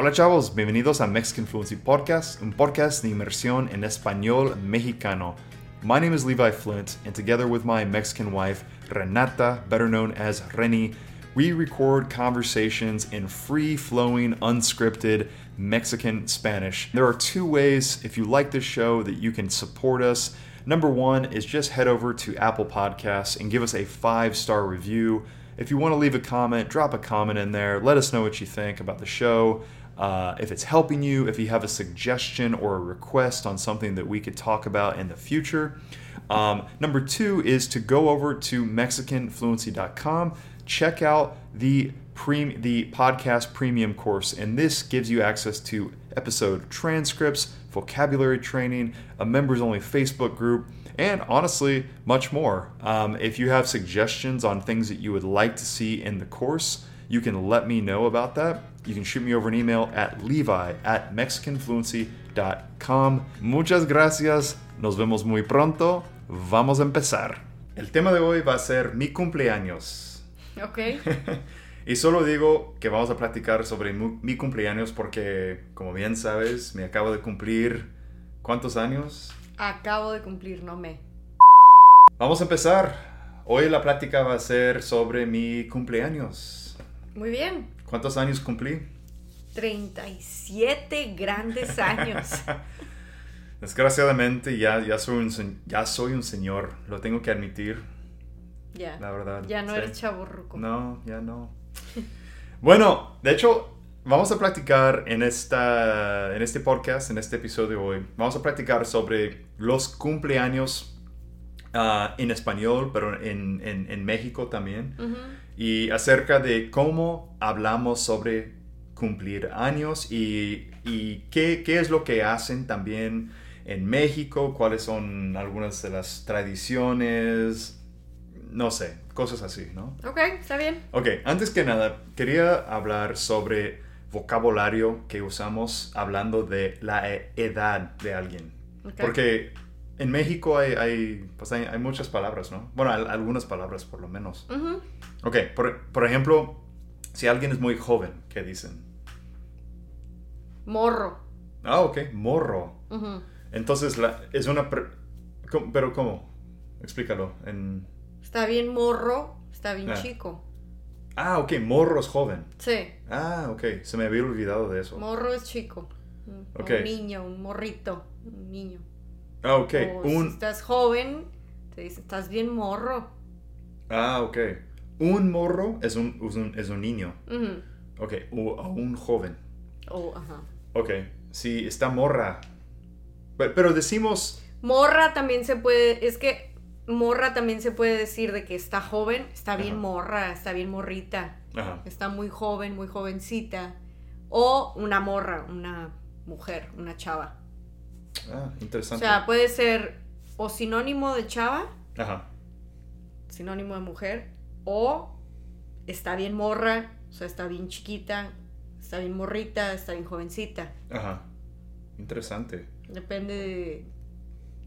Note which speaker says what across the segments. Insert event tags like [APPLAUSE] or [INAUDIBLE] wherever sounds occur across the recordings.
Speaker 1: Hola chavos, bienvenidos a Mexican Fluency Podcast, un podcast de inmersión en español mexicano. My name is Levi Flint, and together with my Mexican wife, Renata, better known as Reni, we record conversations in free flowing, unscripted Mexican Spanish. There are two ways, if you like this show, that you can support us. Number one is just head over to Apple Podcasts and give us a five star review. If you want to leave a comment, drop a comment in there. Let us know what you think about the show. Uh, if it's helping you, if you have a suggestion or a request on something that we could talk about in the future. Um, number two is to go over to MexicanFluency.com, check out the pre- the podcast premium course, and this gives you access to episode transcripts, vocabulary training, a members only Facebook group, and honestly, much more. Um, if you have suggestions on things that you would like to see in the course, you can let me know about that. You can shoot me over an email at levi at mexicanfluency.com. Muchas gracias. Nos vemos muy pronto. Vamos a empezar. El tema de hoy va a ser mi cumpleaños.
Speaker 2: Ok. [LAUGHS]
Speaker 1: y solo digo que vamos a platicar sobre mi cumpleaños porque, como bien sabes, me acabo de cumplir... ¿Cuántos años?
Speaker 2: Acabo de cumplir, no me.
Speaker 1: Vamos a empezar. Hoy la plática va a ser sobre mi cumpleaños.
Speaker 2: Muy bien.
Speaker 1: ¿Cuántos años cumplí?
Speaker 2: 37 grandes años. [LAUGHS]
Speaker 1: Desgraciadamente ya, ya, soy un, ya soy un señor, lo tengo que admitir,
Speaker 2: Ya.
Speaker 1: la verdad.
Speaker 2: Ya no
Speaker 1: sí.
Speaker 2: eres chaborruco.
Speaker 1: No, ya no. bueno, de hecho, vamos a platicar en, esta, en este podcast, en este episodio hoy, vamos a platicar sobre los cumpleaños ah, en español, pero en, en- en México también,
Speaker 2: Ujú.
Speaker 1: y acerca de cómo hablamos sobre cumplir años y, y qué, qué es lo que hacen también en México, cuáles son algunas de las tradiciones, no sé, cosas así, ¿no?
Speaker 2: Ok, está bien.
Speaker 1: Ok, antes que nada, quería hablar sobre vocabulario que usamos hablando de la e- edad de alguien. Porque en México hay, hay, pues hay, hay muchas palabras, ¿no? Bueno, al- algunas palabras por lo menos.
Speaker 2: Ujú.
Speaker 1: Ok, por, por ejemplo, si alguien es muy joven, ¿qué dicen?
Speaker 2: Morro.
Speaker 1: Ah, ok, morro. Entonces, la, es una... pre- ¿cómo- ¿Pero cómo? Explícalo. En...
Speaker 2: Está bien morro, está bien
Speaker 1: Ah.
Speaker 2: chico.
Speaker 1: Ah, ok, morro es joven.
Speaker 2: Sí.
Speaker 1: Ah, ok, se me había olvidado de eso.
Speaker 2: Morro es chico. Un,
Speaker 1: Ok.
Speaker 2: un niño, un morrito. Un niño.
Speaker 1: Ah, ok,
Speaker 2: O si
Speaker 1: un...
Speaker 2: estás joven, te dicen, estás bien morro.
Speaker 1: Ah, ok. Un morro es un, es un, es un niño.
Speaker 2: Ujú.
Speaker 1: Ok, o o un joven.
Speaker 2: O, ajá.
Speaker 1: Ok, si está morra. Pe- Pero decimos...
Speaker 2: Morra también se puede, es que morra también se puede decir de que está joven, está bien
Speaker 1: Ajá.
Speaker 2: morra, está bien morrita,
Speaker 1: Ajá.
Speaker 2: está muy joven, muy jovencita. O una morra, una mujer, una chava.
Speaker 1: Ah,
Speaker 2: O
Speaker 1: interesante.
Speaker 2: sea, puede ser o sinónimo de chava,
Speaker 1: Ajá.
Speaker 2: sinónimo de mujer, o está bien morra, o sea, está bien chiquita, está bien morrita, está bien jovencita.
Speaker 1: Ajá. Interesante.
Speaker 2: Depende de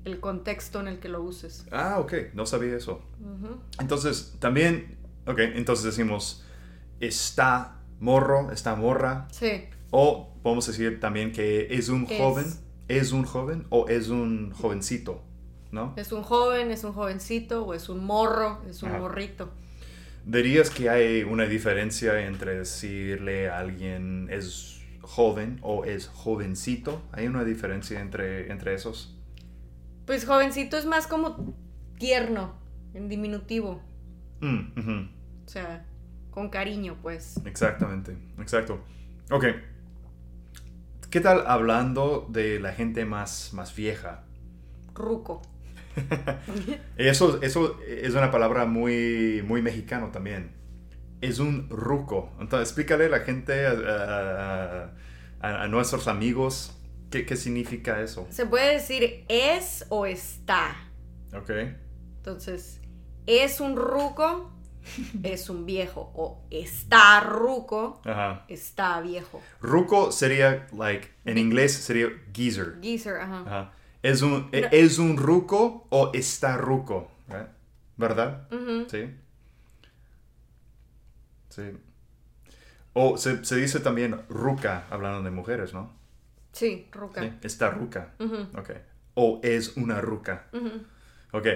Speaker 2: el contexto en el que lo uses.
Speaker 1: Ah, ok, no sabía eso. Entonces, también, ok, entonces decimos, está morro, está morra,
Speaker 2: Sí.
Speaker 1: o podemos decir también que es un
Speaker 2: Es.
Speaker 1: joven, es un joven o es un jovencito, ¿no?
Speaker 2: Es un joven, es un jovencito, o es un morro, es un
Speaker 1: Ajá.
Speaker 2: morrito.
Speaker 1: ¿Dirías que hay una diferencia entre decirle a alguien es joven o es jovencito? ¿Hay una diferencia entre, entre esos?
Speaker 2: Pues jovencito es más como tierno, en diminutivo.
Speaker 1: Mm.
Speaker 2: O sea, con cariño, pues.
Speaker 1: Exactamente, exacto. Ok. ¿Qué tal hablando de la gente más, más vieja?
Speaker 2: Ruco. [LAUGHS]
Speaker 1: Eso, eso es una palabra muy, muy mexicano también. Es un ruco. Entonces, explícale a la gente, a- a nuestros amigos, qué, qué significa eso.
Speaker 2: Se puede decir es o está.
Speaker 1: Ok.
Speaker 2: Entonces, es un ruco, [LAUGHS] es un viejo. O está ruco,
Speaker 1: Ajá.
Speaker 2: está viejo.
Speaker 1: Ruco sería, like, en inglés sería geezer.
Speaker 2: Geezer, ajá.
Speaker 1: Ajá. ¿Es un, e- ¿Es un ruco o está ruco? right? ¿Verdad? Sí. Sí. O se, se dice también ruca, hablando de mujeres, ¿no?
Speaker 2: Sí, ruca.
Speaker 1: Sí, está ruca.
Speaker 2: Ujú,
Speaker 1: Ok. O es una ruca.
Speaker 2: ujú.
Speaker 1: Ok.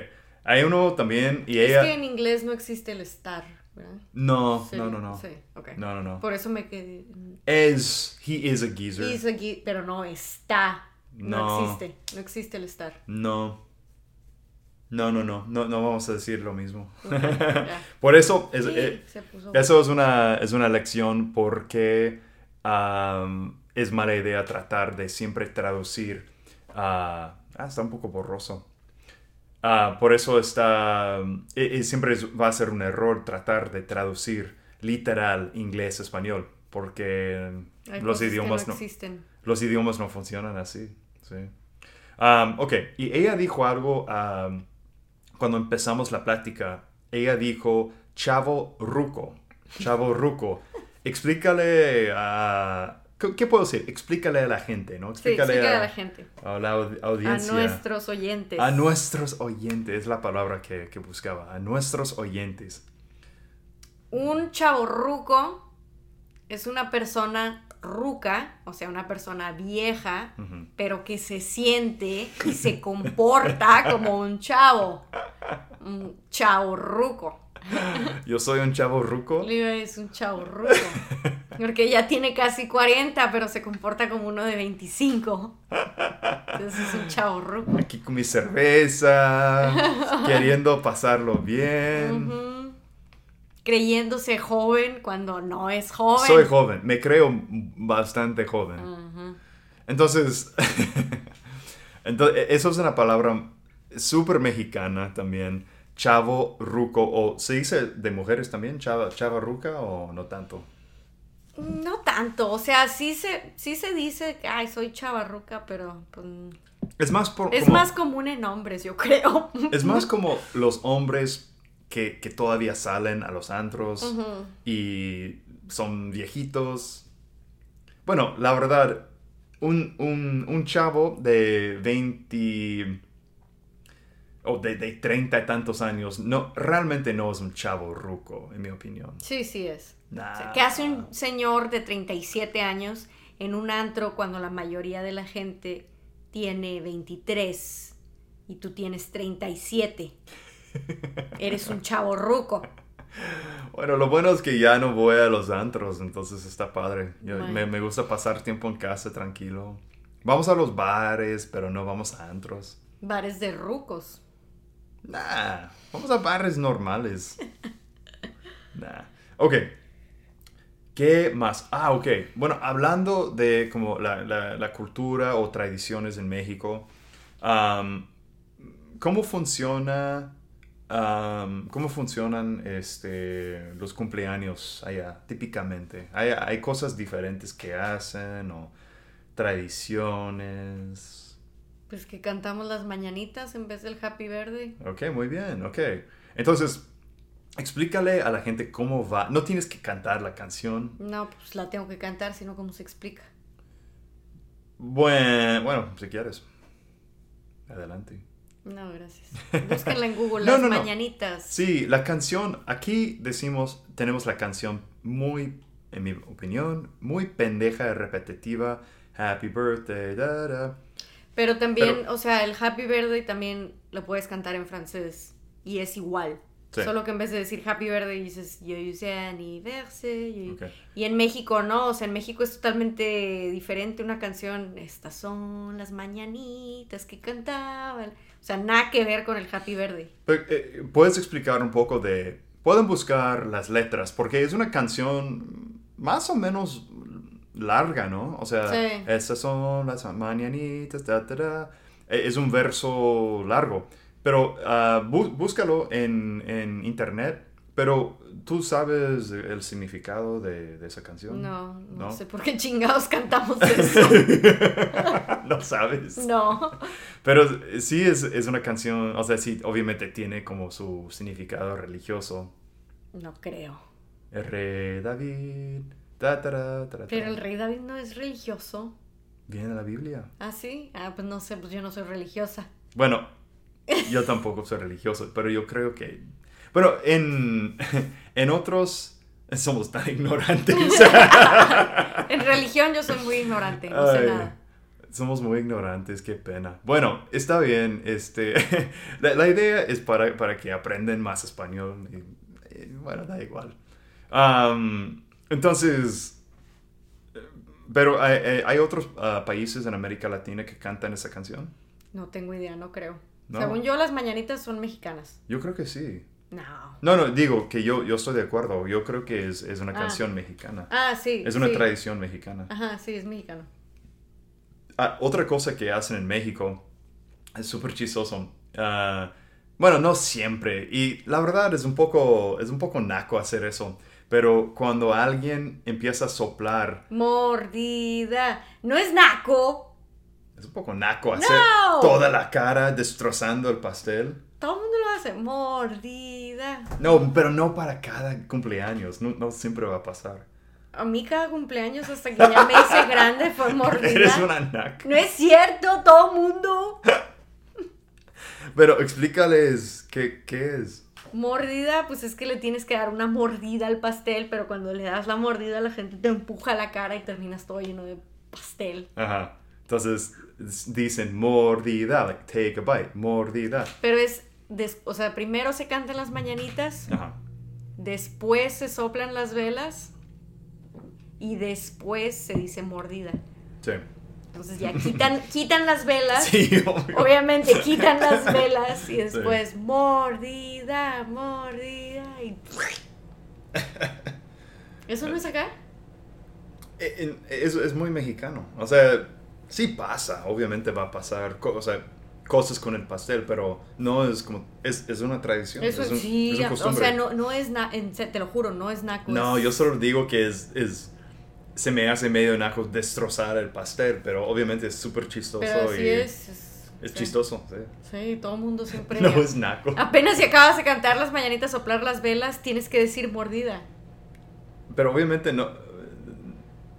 Speaker 1: Hay uno también y
Speaker 2: Es
Speaker 1: ella...
Speaker 2: que en inglés no existe el estar, ¿verdad?
Speaker 1: No,
Speaker 2: Sí,
Speaker 1: no, no, no.
Speaker 2: Sí, ok.
Speaker 1: No, no, no.
Speaker 2: Por eso me quedé.
Speaker 1: Es, he is a geezer.
Speaker 2: Pero no está. No.
Speaker 1: No.
Speaker 2: existe. No existe el estar.
Speaker 1: No. No, no, no. No, no vamos a decir lo mismo. [LAUGHS] Por eso, es,
Speaker 2: Sí,
Speaker 1: eh, eso es una, es una lección porque es mala idea tratar de siempre traducir. ah, ah, está un poco borroso. Ah, por eso está, eh, eh, siempre va a ser un error tratar de traducir literal inglés-español, porque
Speaker 2: Hay
Speaker 1: los idiomas
Speaker 2: no
Speaker 1: los idiomas no funcionan así. Sí. Am, ok, y ella dijo algo am, cuando empezamos la plática. Ella dijo chavo ruco. Chavo ruco. Explícale a. ¿Qué, puedo decir? Explícale a la gente, ¿no?
Speaker 2: Sí,
Speaker 1: Explícale
Speaker 2: explícale
Speaker 1: a,
Speaker 2: a la gente.
Speaker 1: a la aud-
Speaker 2: A
Speaker 1: audiencia.
Speaker 2: nuestros oyentes.
Speaker 1: A nuestros oyentes, es la palabra que, que buscaba. A nuestros oyentes.
Speaker 2: Un chavo ruco es una persona ruca, o sea, una persona vieja, pero que se siente y se comporta como un chavo. Un chavo ruco. [LAUGHS]
Speaker 1: Yo soy un chavo ruco.
Speaker 2: Liva es un chavo ruco. [LAUGHS] Porque ya tiene casi 40, pero se comporta como uno de 25. Entonces es un chavo ruco.
Speaker 1: Aquí con mi cerveza, [LAUGHS] queriendo pasarlo bien.
Speaker 2: Creyéndose joven cuando no es joven.
Speaker 1: Soy joven, me creo bastante joven. Entonces, entonces, eso es una palabra súper mexicana también. Chavo, ruco, o se dice de mujeres también, chava, chava ruca o no tanto.
Speaker 2: No tanto, o sea, sí se, sí se dice que, ay, soy chavarruca, pero pues,
Speaker 1: Es más por,
Speaker 2: es
Speaker 1: como-
Speaker 2: más común en hombres, yo creo.
Speaker 1: es más [LAUGHS] como los hombres que, que todavía salen a los antros y son viejitos. Bueno, la verdad, un, un, un chavo de 20 o de, de 30 y tantos años, no, realmente no es un chavo ruco, en mi opinión.
Speaker 2: Sí, sí es.
Speaker 1: Nah.
Speaker 2: ¿Qué hace un señor de 37 años en un antro cuando la mayoría de la gente tiene 23 y tú tienes 37? Eres un chavo ruco.
Speaker 1: Bueno, lo bueno es que ya no voy a los antros, entonces está padre. Yo-
Speaker 2: Bueno.
Speaker 1: me, me gusta pasar tiempo en casa tranquilo. Vamos a los bares, pero no vamos a antros.
Speaker 2: Bares de rucos.
Speaker 1: Nah, vamos a bares normales. [LAUGHS] Nah. Ok. ¿Qué más? Ah, ok. Bueno, hablando de como la, la- la cultura o tradiciones en México, ¿cómo funciona, cómo funcionan este, los cumpleaños allá, típicamente? ¿Hay, hay cosas diferentes que hacen o tradiciones?
Speaker 2: Pues que cantamos las mañanitas en vez del Happy Verde.
Speaker 1: Ok, muy bien, ok. Entonces, explícale a la gente cómo va. No tienes que cantar la canción.
Speaker 2: No, pues la tengo que cantar, sino cómo se explica.
Speaker 1: Bueno, bueno, si quieres. Adelante.
Speaker 2: No, gracias. [LAUGHS] Búsquenla en Google,
Speaker 1: No,
Speaker 2: las
Speaker 1: no, no.
Speaker 2: mañanitas.
Speaker 1: Sí, la canción, aquí decimos, tenemos la canción muy, en mi opinión, muy pendeja y repetitiva. Happy birthday, da, da.
Speaker 2: Pero también,
Speaker 1: Pero-
Speaker 2: o sea, el Happy Verde también lo puedes cantar en francés y es igual.
Speaker 1: Sí.
Speaker 2: Solo que en vez de decir Happy Verde dices Joyeux anniversaire.
Speaker 1: Ok.
Speaker 2: Y en México no, o sea, en México es totalmente diferente una canción. Estas son las mañanitas que cantaban. O sea, nada que ver con el Happy Verde.
Speaker 1: Pero, eh, ¿Puedes explicar un poco de... Pueden buscar las letras, porque es una canción más o menos larga, ¿no? O sea,
Speaker 2: Sí.
Speaker 1: estas son las mañanitas, da, da, da. Eh, Es un verso largo, pero bú- búscalo en, en internet, pero ¿tú sabes el significado de, de esa canción?
Speaker 2: No, no,
Speaker 1: ¿No?
Speaker 2: sé por qué chingados cantamos [LAUGHS] eso.
Speaker 1: no sabes.
Speaker 2: no.
Speaker 1: Pero sí es, es una canción, o sea, sí, obviamente tiene como su significado religioso.
Speaker 2: No creo.
Speaker 1: El rey David. Ta,
Speaker 2: Pero el rey David no es religioso.
Speaker 1: Viene de la Biblia.
Speaker 2: ¿Ah, sí? Ah, pues no sé, pues yo no soy religiosa.
Speaker 1: Bueno, [LAUGHS] yo tampoco soy religioso, pero yo creo que. Bueno, en, [LAUGHS] en otros Somos tan ignorantes. [LAUGHS]
Speaker 2: en religión yo soy muy ignorante, no sé nada.
Speaker 1: Somos muy ignorantes, qué pena. Bueno, está bien. Este, la, la idea es para, para que aprendan más español. y- y, bueno, da igual. Am, entonces, eh, pero hay, hay- hay otros ah, países en América Latina que cantan esa canción.
Speaker 2: No tengo idea, no creo.
Speaker 1: No.
Speaker 2: Según yo, las mañanitas son mexicanas.
Speaker 1: Yo creo que sí.
Speaker 2: No.
Speaker 1: No, no, digo que yo, yo estoy de acuerdo. Yo creo que es, es una
Speaker 2: Ah.
Speaker 1: canción mexicana.
Speaker 2: Ah, sí.
Speaker 1: Es una
Speaker 2: sí.
Speaker 1: tradición mexicana.
Speaker 2: Ajá, sí, es mexicano.
Speaker 1: Ah, otra cosa que hacen en México es súper chistoso. Bueno, no siempre. Y la verdad es un poco, es un poco naco hacer eso. Pero cuando alguien empieza a soplar,
Speaker 2: Mordida. No es naco.
Speaker 1: es un poco naco hacer
Speaker 2: No.
Speaker 1: toda la cara destrozando el pastel.
Speaker 2: Todo el mundo lo hace. Mordida.
Speaker 1: No, pero no para cada cumpleaños. No, no siempre va a pasar.
Speaker 2: A mí cada cumpleaños hasta que ya me hice [LAUGHS] grande fue mordida.
Speaker 1: Eres una naca.
Speaker 2: No es cierto, todo mundo. [LAUGHS]
Speaker 1: Pero explícales qué, qué es.
Speaker 2: Mordida, pues es que le tienes que dar una mordida al pastel, pero cuando le das la mordida la gente te empuja la cara y terminas todo lleno de pastel.
Speaker 1: Ajá. Entonces dicen mordida, like take a bite, mordida.
Speaker 2: Pero es, des- o sea, primero se cantan las mañanitas,
Speaker 1: Ajá.
Speaker 2: después se soplan las velas y después se dice mordida.
Speaker 1: Sí.
Speaker 2: Entonces ya quitan, [LAUGHS] quitan las velas.
Speaker 1: Sí, obvio.
Speaker 2: Obviamente quitan las [LAUGHS] velas y después [LAUGHS] mordida, mordida y... ¿Eso no es acá?
Speaker 1: Eh, Es, es muy mexicano. O sea, sí pasa, obviamente va a pasar o sea, cosas con el pastel, pero no es como, es, es una tradición.
Speaker 2: Eso
Speaker 1: es un-
Speaker 2: sí,
Speaker 1: es
Speaker 2: o sea, no, no es na en te lo juro, no es naco.
Speaker 1: No, yo solo digo que es, es, se me hace medio naco destrozar el pastel, pero obviamente es súper chistoso
Speaker 2: Pero así
Speaker 1: y
Speaker 2: es. Es,
Speaker 1: es
Speaker 2: sí.
Speaker 1: chistoso. Sí.
Speaker 2: Sí, todo el mundo siempre. [LAUGHS]
Speaker 1: No es naco.
Speaker 2: Apenas si acabas de cantar las mañanitas, soplar las velas, tienes que decir mordida.
Speaker 1: Pero obviamente no.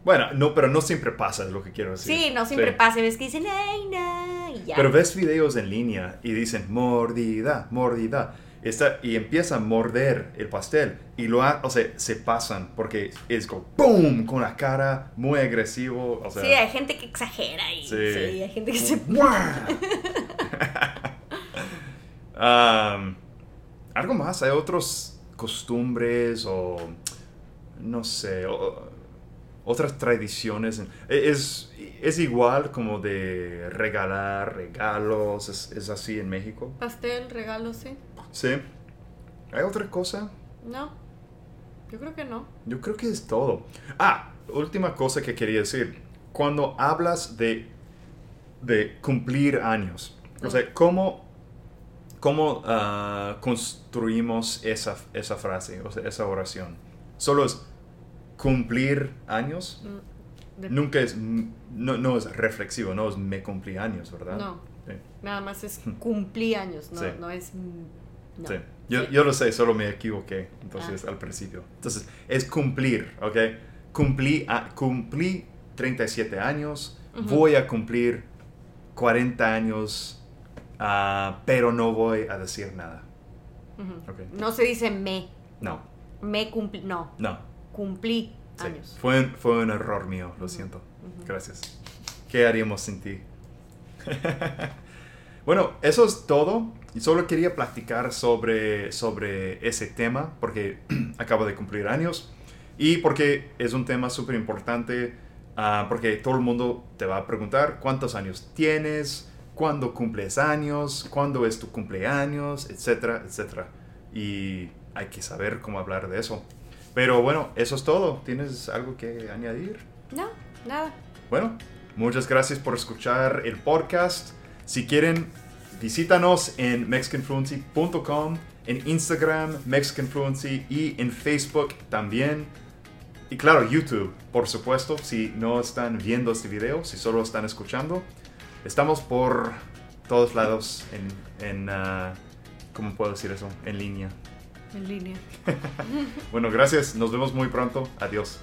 Speaker 1: Bueno, no, pero no siempre pasa, es lo que quiero decir.
Speaker 2: Sí, no siempre
Speaker 1: Sí.
Speaker 2: pasa. Ves que dicen, ay, no, y ya.
Speaker 1: Pero ves videos en línea y dicen mordida, mordida. Está, y empieza a morder el pastel. Y lo ha- o sea, se pasan porque es como ¡boom! con la cara muy agresivo. O sea,
Speaker 2: sí, hay gente que exagera y
Speaker 1: Sí.
Speaker 2: sí, hay gente que se. [LAUGHS]
Speaker 1: Um, [LAUGHS] algo más, hay otras costumbres o no sé, o- otras tradiciones. Es, es igual como de regalar regalos, es, es así en México.
Speaker 2: Pastel, regalo, sí.
Speaker 1: Sí. ¿Hay otra cosa?
Speaker 2: No, yo creo que no.
Speaker 1: Yo creo que es todo. Ah, última cosa que quería decir. Cuando hablas de, de cumplir años, o sea, ¿cómo, cómo ah, construimos esa, esa frase, o sea, esa oración? ¿Solo es cumplir años?
Speaker 2: Mm, de-
Speaker 1: Nunca es, mm, no, no es reflexivo, no es me cumplí años, ¿verdad?
Speaker 2: No.
Speaker 1: Sí.
Speaker 2: Nada más es cumplí años, no,
Speaker 1: Sí.
Speaker 2: no es. No.
Speaker 1: Sí. Yo,
Speaker 2: Sí.
Speaker 1: yo lo sé, solo me equivoqué, entonces
Speaker 2: Ah.
Speaker 1: al principio. Entonces, es cumplir, ¿ok? Cumplí, a- cumplí 37 años,
Speaker 2: Ujú.
Speaker 1: voy a cumplir 40 años, ah, pero no voy a decir nada. Ok.
Speaker 2: No se dice me.
Speaker 1: No,
Speaker 2: Me cumplí. No,
Speaker 1: no.
Speaker 2: cumplí
Speaker 1: sí.
Speaker 2: años.
Speaker 1: Fue, fue un error mío, lo siento. Gracias. ¿Qué haríamos sin ti? [LAUGHS] bueno, eso es todo. Y solo quería platicar sobre, sobre ese tema porque [CLEARS THROAT] acabo de cumplir años y porque es un tema súper importante ah, porque todo el mundo te va a preguntar cuántos años tienes, cuándo cumples años, cuándo es tu cumpleaños, etcétera, etcétera. Y hay que saber cómo hablar de eso. Pero bueno, eso es todo. ¿Tienes algo que añadir?
Speaker 2: No, nada.
Speaker 1: Bueno, muchas gracias por escuchar el podcast. Si quieren, visítanos en mexicanfluency.com, en Instagram, mexicanfluency y en Facebook también. Y claro, YouTube, por supuesto, si no están viendo este video, si solo están escuchando. Estamos por todos lados en, en ah, ¿cómo puedo decir eso? En línea.
Speaker 2: En línea. [LAUGHS]
Speaker 1: Bueno, gracias. Nos vemos muy pronto. Adiós.